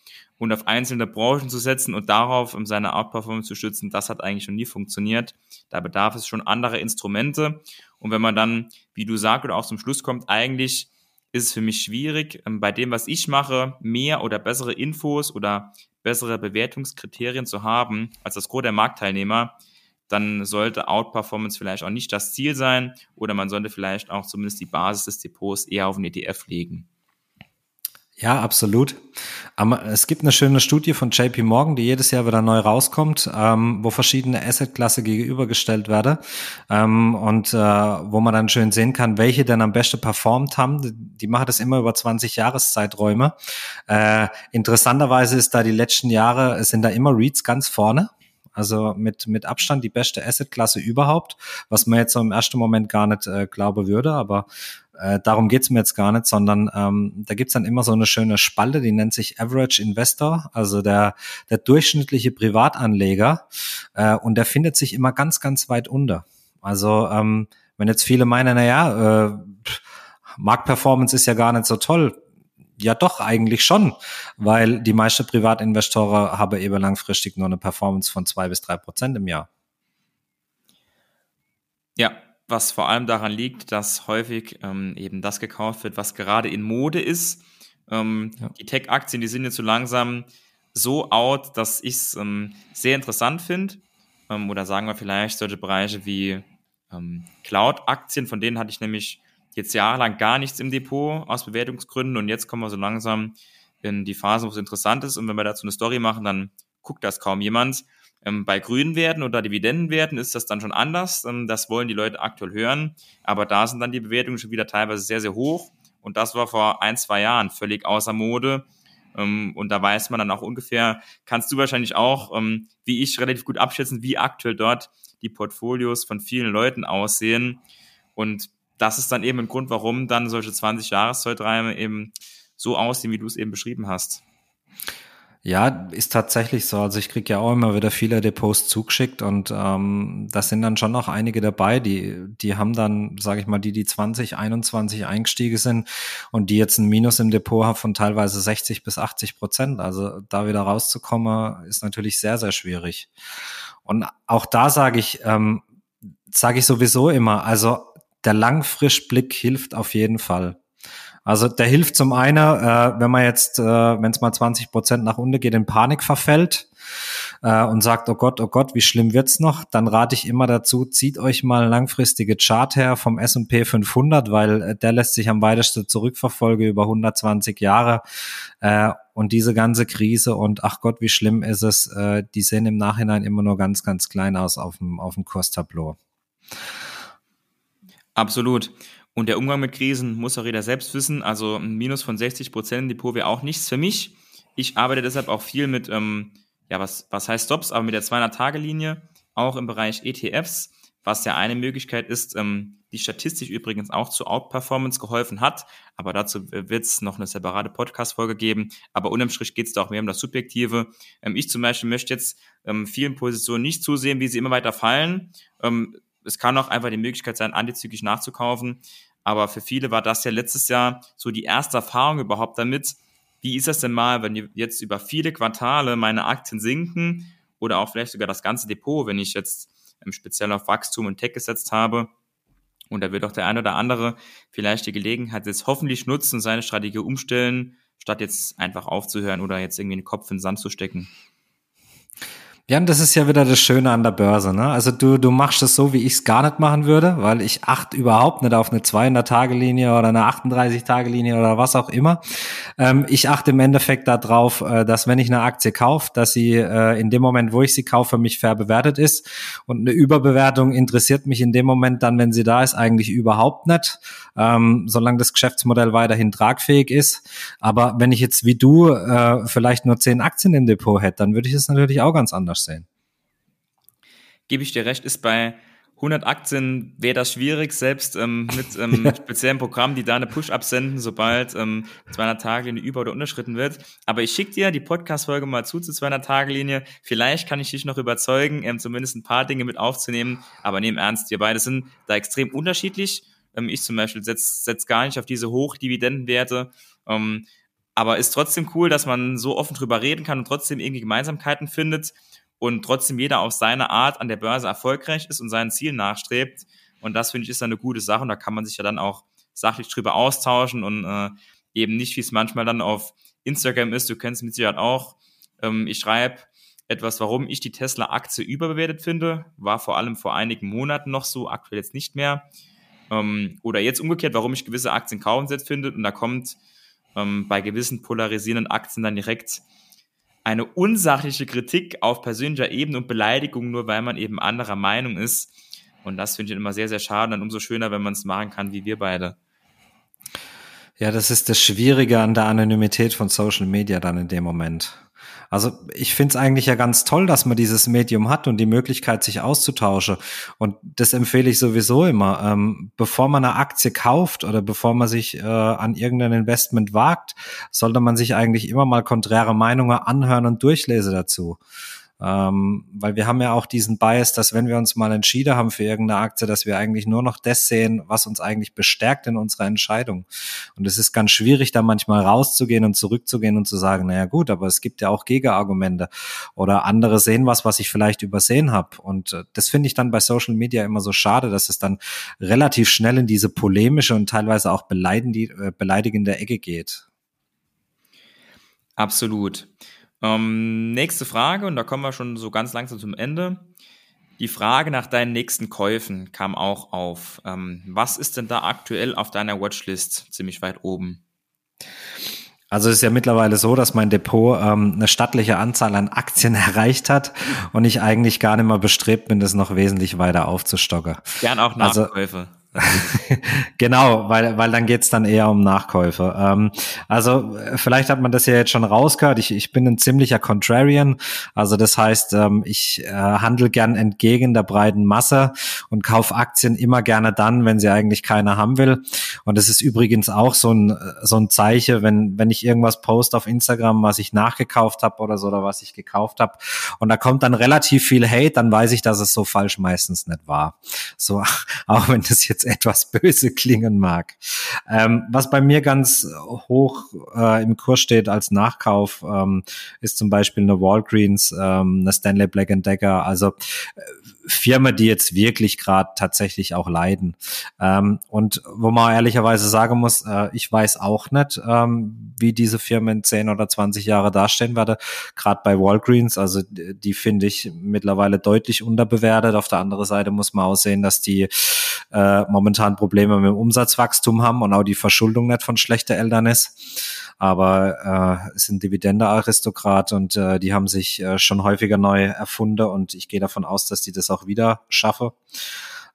und auf einzelne Branchen zu setzen und darauf um seine Outperformance zu stützen, das hat eigentlich schon nie funktioniert. Da bedarf es schon anderer Instrumente. Und wenn man dann, wie du sagst, oder auch zum Schluss kommt, eigentlich ist es für mich schwierig, ähm, bei dem, was ich mache, mehr oder bessere Infos oder bessere Bewertungskriterien zu haben als das Gros der Marktteilnehmer, dann sollte Outperformance vielleicht auch nicht das Ziel sein oder man sollte vielleicht auch zumindest die Basis des Depots eher auf den ETF legen. Ja, absolut. Es gibt eine schöne Studie von JP Morgan, die jedes Jahr wieder neu rauskommt, ähm, wo verschiedene Assetklasse gegenübergestellt werden ähm, und äh, wo man dann schön sehen kann, welche denn am besten performt haben. Die machen das immer über 20 Jahreszeiträume. Äh, interessanterweise ist da die letzten Jahre, sind da immer Reads ganz vorne. Also mit, mit Abstand die beste Assetklasse überhaupt, was man jetzt so im ersten Moment gar nicht äh, glauben würde, aber Äh, darum geht's mir jetzt gar nicht, sondern ähm, da gibt's dann immer so eine schöne Spalte, die nennt sich Average Investor, also der, der durchschnittliche Privatanleger. Äh, und der findet sich immer ganz, ganz weit unter. Also ähm, wenn jetzt viele meinen, na ja, äh, Marktperformance ist ja gar nicht so toll, ja doch, eigentlich schon, weil die meisten Privatinvestoren haben eben langfristig nur eine Performance von zwei bis drei Prozent im Jahr. Ja, was vor allem daran liegt, dass häufig ähm, eben das gekauft wird, was gerade in Mode ist. Ähm, ja. Die Tech-Aktien, die sind jetzt so langsam so out, dass ich es ähm, sehr interessant finde. Ähm, oder sagen wir vielleicht solche Bereiche wie ähm, Cloud-Aktien, von denen hatte ich nämlich jetzt jahrelang gar nichts im Depot aus Bewertungsgründen und jetzt kommen wir so langsam in die Phase, wo es interessant ist und wenn wir dazu eine Story machen, dann guckt das kaum jemand. Ähm, bei grünen Werten oder Dividendenwerten ist das dann schon anders. Ähm, das wollen die Leute aktuell hören, aber da sind dann die Bewertungen schon wieder teilweise sehr, sehr hoch und das war vor ein, zwei Jahren völlig außer Mode. Ähm, und da weiß man dann auch ungefähr, kannst du wahrscheinlich auch, wie ich, relativ gut abschätzen, wie aktuell dort die Portfolios von vielen Leuten aussehen. Und das ist dann eben ein Grund, warum dann solche 20 Jahreszeiträume eben so aussehen, wie du es eben beschrieben hast. Ja, ist tatsächlich so. Also ich kriege ja auch immer wieder viele Depots zugeschickt und ähm, das sind dann schon noch einige dabei, die, die haben dann, sage ich mal, die, die 20, 21 eingestiegen sind und die jetzt ein Minus im Depot haben von teilweise 60 bis 80 Prozent. Also da wieder rauszukommen, ist natürlich sehr, sehr schwierig. Und auch da sage ich, ähm, sage ich sowieso immer, also der Langfrischblick hilft auf jeden Fall. Also der hilft zum einen, äh, wenn man jetzt, äh, wenn es mal 20 Prozent nach unten geht, in Panik verfällt äh, und sagt, oh Gott, oh Gott, wie schlimm wird's noch, dann rate ich immer dazu, zieht euch mal langfristige Chart her vom S&P 500, weil äh, der lässt sich am weitesten zurückverfolgen über 120 Jahre äh, und diese ganze Krise und ach Gott, wie schlimm ist es, äh, die sehen im Nachhinein immer nur ganz, ganz klein aus auf dem, auf dem Kurstableau. Absolut. Und der Umgang mit Krisen muss auch jeder selbst wissen. Also ein Minus von 60 Prozent Depot wäre auch nichts für mich. Ich arbeite deshalb auch viel mit, ähm, ja, was, was heißt Stops, aber mit der 200-Tage-Linie, auch im Bereich ETFs, was ja eine Möglichkeit ist, ähm, die statistisch übrigens auch zu Outperformance geholfen hat. Aber dazu wird es noch eine separate Podcast-Folge geben. Aber unterm Strich geht es da auch mehr um das Subjektive. Ähm, ich zum Beispiel möchte jetzt ähm, vielen Positionen nicht zusehen, wie sie immer weiter fallen. Ähm, es kann auch einfach die Möglichkeit sein, antizyklisch nachzukaufen. Aber für viele war das ja letztes Jahr so die erste Erfahrung überhaupt damit. Wie ist das denn mal, wenn jetzt über viele Quartale meine Aktien sinken oder auch vielleicht sogar das ganze Depot, wenn ich jetzt speziell auf Wachstum und Tech gesetzt habe? Und da wird auch der eine oder andere vielleicht die Gelegenheit jetzt hoffentlich nutzen, seine Strategie umstellen, statt jetzt einfach aufzuhören oder jetzt irgendwie den Kopf in den Sand zu stecken. Ja, und das ist ja wieder das Schöne an der Börse. Ne? Also du, du machst es so, wie ich es gar nicht machen würde, weil ich achte überhaupt nicht auf eine 200-Tage-Linie oder eine 38-Tage-Linie oder was auch immer. Ähm, ich achte im Endeffekt darauf, äh, dass wenn ich eine Aktie kaufe, dass sie äh, in dem Moment, wo ich sie kaufe, mich fair bewertet ist. Und eine Überbewertung interessiert mich in dem Moment dann, wenn sie da ist, eigentlich überhaupt nicht, ähm, solange das Geschäftsmodell weiterhin tragfähig ist. Aber wenn ich jetzt wie du äh, vielleicht nur zehn Aktien im Depot hätte, dann würde ich es natürlich auch ganz anders anders sehen. Gebe ich dir recht, ist bei 100 Aktien wäre das schwierig, selbst ähm, mit ähm, speziellen Programmen, die da eine Push-Up senden, sobald ähm, 200-Tage-Linie über- oder unterschritten wird. Aber ich schicke dir die Podcast-Folge mal zu zur 200-Tage-Linie. Vielleicht kann ich dich noch überzeugen, ähm, zumindest ein paar Dinge mit aufzunehmen. Aber nehm ernst, wir beide sind da extrem unterschiedlich. Ähm, ich zum Beispiel setze setz gar nicht auf diese Hochdividendenwerte. Ähm, aber ist trotzdem cool, dass man so offen drüber reden kann und trotzdem irgendwie Gemeinsamkeiten findet und trotzdem jeder auf seine Art an der Börse erfolgreich ist und seinen Zielen nachstrebt. Und das finde ich ist eine gute Sache und da kann man sich ja dann auch sachlich drüber austauschen und äh, eben nicht, wie es manchmal dann auf Instagram ist. Du kennst mit Sicherheit auch. Ähm, ich schreibe etwas, warum ich die Tesla-Aktie überbewertet finde. War vor allem vor einigen Monaten noch so, aktuell jetzt nicht mehr. Ähm, oder jetzt umgekehrt, warum ich gewisse Aktien kaufenswert finde. Und da kommt ähm, bei gewissen polarisierenden Aktien dann direkt eine unsachliche Kritik auf persönlicher Ebene und Beleidigung, nur weil man eben anderer Meinung ist. Und das finde ich immer sehr, sehr schade. Dann umso schöner, wenn man es machen kann, wie wir beide. Ja, das ist das Schwierige an der Anonymität von Social Media dann in dem Moment. Also ich finde es eigentlich ja ganz toll, dass man dieses Medium hat und die Möglichkeit, sich auszutauschen. Und das empfehle ich sowieso immer. Ähm, bevor man eine Aktie kauft oder bevor man sich äh, an irgendein Investment wagt, sollte man sich eigentlich immer mal konträre Meinungen anhören und durchlesen dazu. Ähm, weil wir haben ja auch diesen Bias, dass wenn wir uns mal entschieden haben für irgendeine Aktie, dass wir eigentlich nur noch das sehen, was uns eigentlich bestärkt in unserer Entscheidung. Und es ist ganz schwierig, da manchmal rauszugehen und zurückzugehen und zu sagen, naja gut, aber es gibt ja auch Gegenargumente oder andere sehen was, was ich vielleicht übersehen habe. Und äh, das finde ich dann bei Social Media immer so schade, dass es dann relativ schnell in diese polemische und teilweise auch äh, beleidigende Ecke geht. Absolut. Ähm, nächste Frage, und da kommen wir schon so ganz langsam zum Ende. Die Frage nach deinen nächsten Käufen kam auch auf. Ähm, was ist denn da aktuell auf deiner Watchlist ziemlich weit oben? Also es ist ja mittlerweile so, dass mein Depot ähm, eine stattliche Anzahl an Aktien erreicht hat und ich eigentlich gar nicht mehr bestrebt bin, das noch wesentlich weiter aufzustocken. Gern auch also Nachkäufe. Also, genau, weil, weil dann geht's dann eher um Nachkäufe. Ähm, also vielleicht hat man das ja jetzt schon rausgehört. Ich, ich bin ein ziemlicher Contrarian. Also das heißt, ähm, ich äh, handle gern entgegen der breiten Masse und kaufe Aktien immer gerne dann, wenn sie eigentlich keiner haben will. Und das ist übrigens auch so ein, so ein Zeichen, wenn, wenn ich irgendwas post auf Instagram, was ich nachgekauft habe oder so oder was ich gekauft habe. Und da kommt dann relativ viel Hate, dann weiß ich, dass es so falsch meistens nicht war. So, auch wenn das jetzt jetzt etwas böse klingen mag. Ähm, was bei mir ganz hoch äh, im Kurs steht als Nachkauf, ähm, ist zum Beispiel eine Walgreens, ähm, eine Stanley Black Decker. Also äh, Firmen, die jetzt wirklich gerade tatsächlich auch leiden. Ähm, und wo man ehrlicherweise sagen muss, äh, ich weiß auch nicht, ähm, wie diese Firmen in 10 oder 20 Jahre dastehen werde. Gerade bei Walgreens, also die, die finde ich mittlerweile deutlich unterbewertet. Auf der anderen Seite muss man auch sehen, dass die äh, momentan Probleme mit dem Umsatzwachstum haben und auch die Verschuldung nicht von schlechter Eltern ist aber äh, sind Dividende-Aristokrat und äh, die haben sich äh, schon häufiger neu erfunden und ich gehe davon aus, dass die das auch wieder schaffen.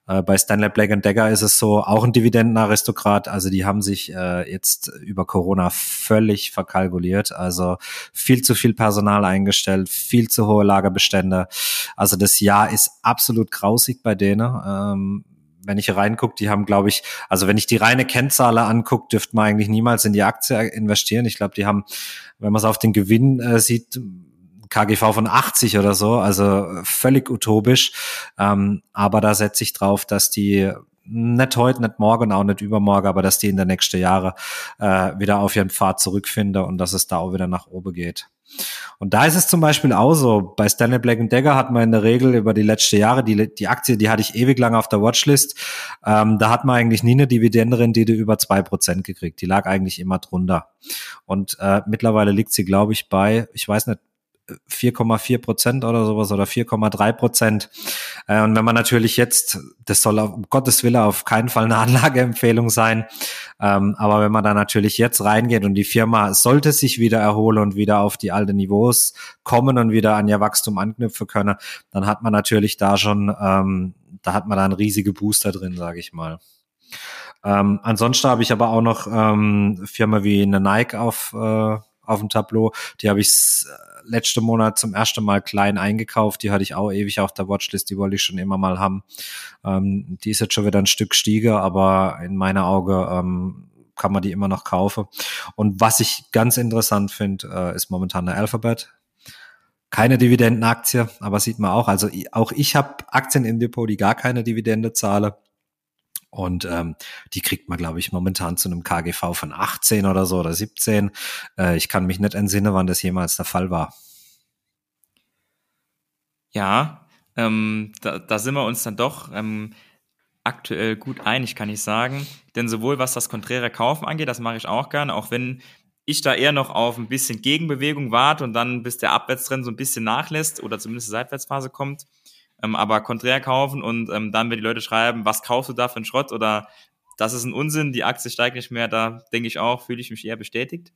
Äh, bei Stanley Black Decker ist es so, auch ein Dividendenaristokrat. Also die haben sich äh, jetzt über Corona völlig verkalkuliert. Also viel zu viel Personal eingestellt, viel zu hohe Lagerbestände. Also das Jahr ist absolut grausig bei denen. Ähm, wenn ich reingucke, die haben, glaube ich, also wenn ich die reine Kennzahl angucke, dürfte man eigentlich niemals in die Aktie investieren. Ich glaube, die haben, wenn man es auf den Gewinn äh, sieht, KGV von 80 oder so, also völlig utopisch. Ähm, aber da setze ich drauf, dass die nicht heute, nicht morgen, auch nicht übermorgen, aber dass die in der nächsten Jahre äh, wieder auf ihren Pfad zurückfinden und dass es da auch wieder nach oben geht. Und da ist es zum Beispiel auch so, bei Stanley Black Decker hat man in der Regel über die letzten Jahre, die, die Aktie, die hatte ich ewig lang auf der Watchlist, ähm, da hat man eigentlich nie eine Dividendenrendite über zwei Prozent gekriegt. Die lag eigentlich immer drunter. Und äh, mittlerweile liegt sie, glaube ich, bei, ich weiß nicht, 4,4 Prozent oder sowas oder 4,3 Prozent. Äh, und wenn man natürlich jetzt, das soll um Gottes Wille auf keinen Fall eine Anlageempfehlung sein, ähm, aber wenn man da natürlich jetzt reingeht und die Firma sollte sich wieder erholen und wieder auf die alten Niveaus kommen und wieder an ihr Wachstum anknüpfen können, dann hat man natürlich da schon, ähm, da hat man da einen riesige Booster drin, sage ich mal. Ähm, ansonsten habe ich aber auch noch ähm, Firma wie eine Nike auf äh, auf dem Tableau. Die habe ich letzte Monat zum ersten Mal klein eingekauft. Die hatte ich auch ewig auf der Watchlist. Die wollte ich schon immer mal haben. Ähm, die ist jetzt schon wieder ein Stück stiege, aber in meiner Auge ähm, kann man die immer noch kaufen. Und was ich ganz interessant finde, äh, ist momentan eine Alphabet. Keine Dividendenaktie, aber sieht man auch. Also auch ich habe Aktien im Depot, die gar keine Dividende zahlen. Und ähm, die kriegt man, glaube ich, momentan zu einem KGV von 18 oder so oder 17. Äh, ich kann mich nicht entsinnen, wann das jemals der Fall war. Ja, ähm, da, da sind wir uns dann doch ähm, aktuell gut einig, kann ich sagen. Denn sowohl was das konträre Kaufen angeht, das mache ich auch gerne, auch wenn ich da eher noch auf ein bisschen Gegenbewegung warte und dann bis der Abwärtstrend so ein bisschen nachlässt oder zumindest die Seitwärtsphase kommt, ähm, aber konträr kaufen und ähm, dann, wenn die Leute schreiben, was kaufst du da für einen Schrott oder das ist ein Unsinn, die Aktie steigt nicht mehr, da denke ich auch, fühle ich mich eher bestätigt.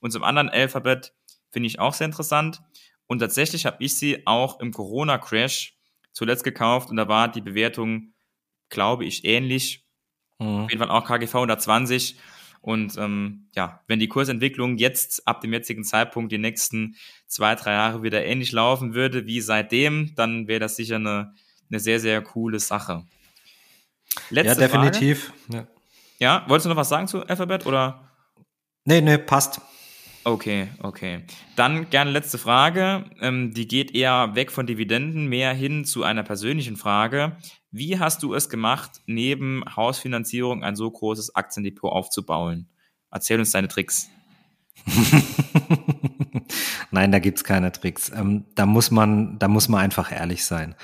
Und zum anderen Alphabet finde ich auch sehr interessant. Und tatsächlich habe ich sie auch im Corona-Crash zuletzt gekauft und da war die Bewertung, glaube ich, ähnlich. Mhm. Auf jeden Fall auch KGV 120. Und ähm, ja, wenn die Kursentwicklung jetzt ab dem jetzigen Zeitpunkt die nächsten zwei, drei Jahre wieder ähnlich laufen würde wie seitdem, dann wäre das sicher eine, eine sehr, sehr coole Sache. Letzte ja, definitiv. Ja. ja, wolltest du noch was sagen zu Alphabet oder? Nee, nee, passt. Okay, okay. Dann gerne letzte Frage. Ähm, die geht eher weg von Dividenden, mehr hin zu einer persönlichen Frage. Wie hast du es gemacht, neben Hausfinanzierung ein so großes Aktiendepot aufzubauen? Erzähl uns deine Tricks. Nein, da gibt's keine Tricks. Ähm, da muss man, da muss man einfach ehrlich sein.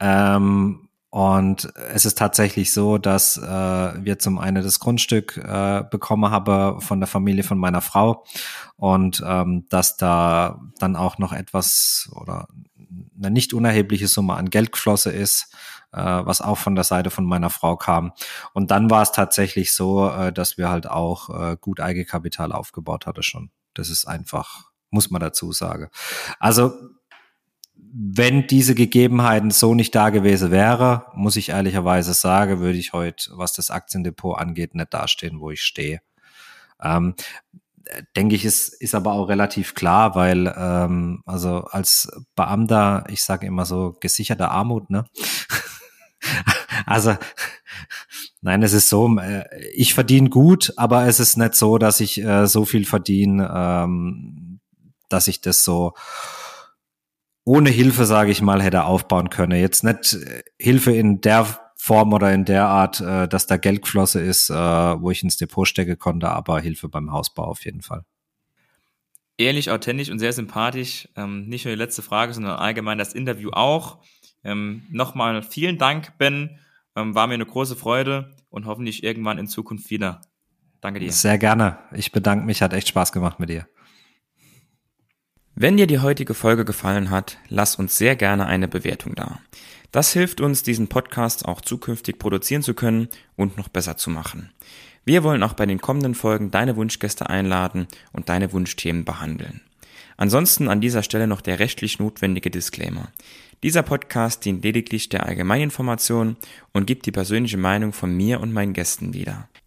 Ähm, und es ist tatsächlich so, dass äh, wir zum einen das Grundstück äh, bekommen haben von der Familie von meiner Frau und ähm, dass da dann auch noch etwas oder eine nicht unerhebliche Summe an Geld geflossen ist, äh, was auch von der Seite von meiner Frau kam. Und dann war es tatsächlich so, äh, dass wir halt auch äh, gut Eigenkapital aufgebaut hatte schon. Das ist einfach, muss man dazu sagen. Also wenn diese Gegebenheiten so nicht da gewesen wäre, muss ich ehrlicherweise sagen, würde ich heute, was das Aktiendepot angeht, nicht dastehen, wo ich stehe. Ähm, denke ich, ist, ist aber auch relativ klar, weil ähm, also als Beamter, ich sage immer so, gesicherte Armut, ne? also nein, es ist so, äh, ich verdiene gut, aber es ist nicht so, dass ich äh, so viel verdiene, ähm, dass ich das so ohne Hilfe, sage ich mal, hätte aufbauen können. Jetzt nicht äh, Hilfe in der Form oder in der Art, äh, dass da Geld geflossen ist, äh, wo ich ins Depot stecken konnte, aber Hilfe beim Hausbau auf jeden Fall. Ehrlich, authentisch und sehr sympathisch. Ähm, nicht nur die letzte Frage, sondern allgemein das Interview auch. Ähm, Nochmal vielen Dank, Ben. Ähm, war mir eine große Freude und hoffentlich irgendwann in Zukunft wieder. Danke dir. Sehr gerne. Ich bedanke mich, hat echt Spaß gemacht mit dir. Wenn dir die heutige Folge gefallen hat, lass uns sehr gerne eine Bewertung da. Das hilft uns, diesen Podcast auch zukünftig produzieren zu können und noch besser zu machen. Wir wollen auch bei den kommenden Folgen deine Wunschgäste einladen und deine Wunschthemen behandeln. Ansonsten an dieser Stelle noch der rechtlich notwendige Disclaimer. Dieser Podcast dient lediglich der Allgemeininformation und gibt die persönliche Meinung von mir und meinen Gästen wieder.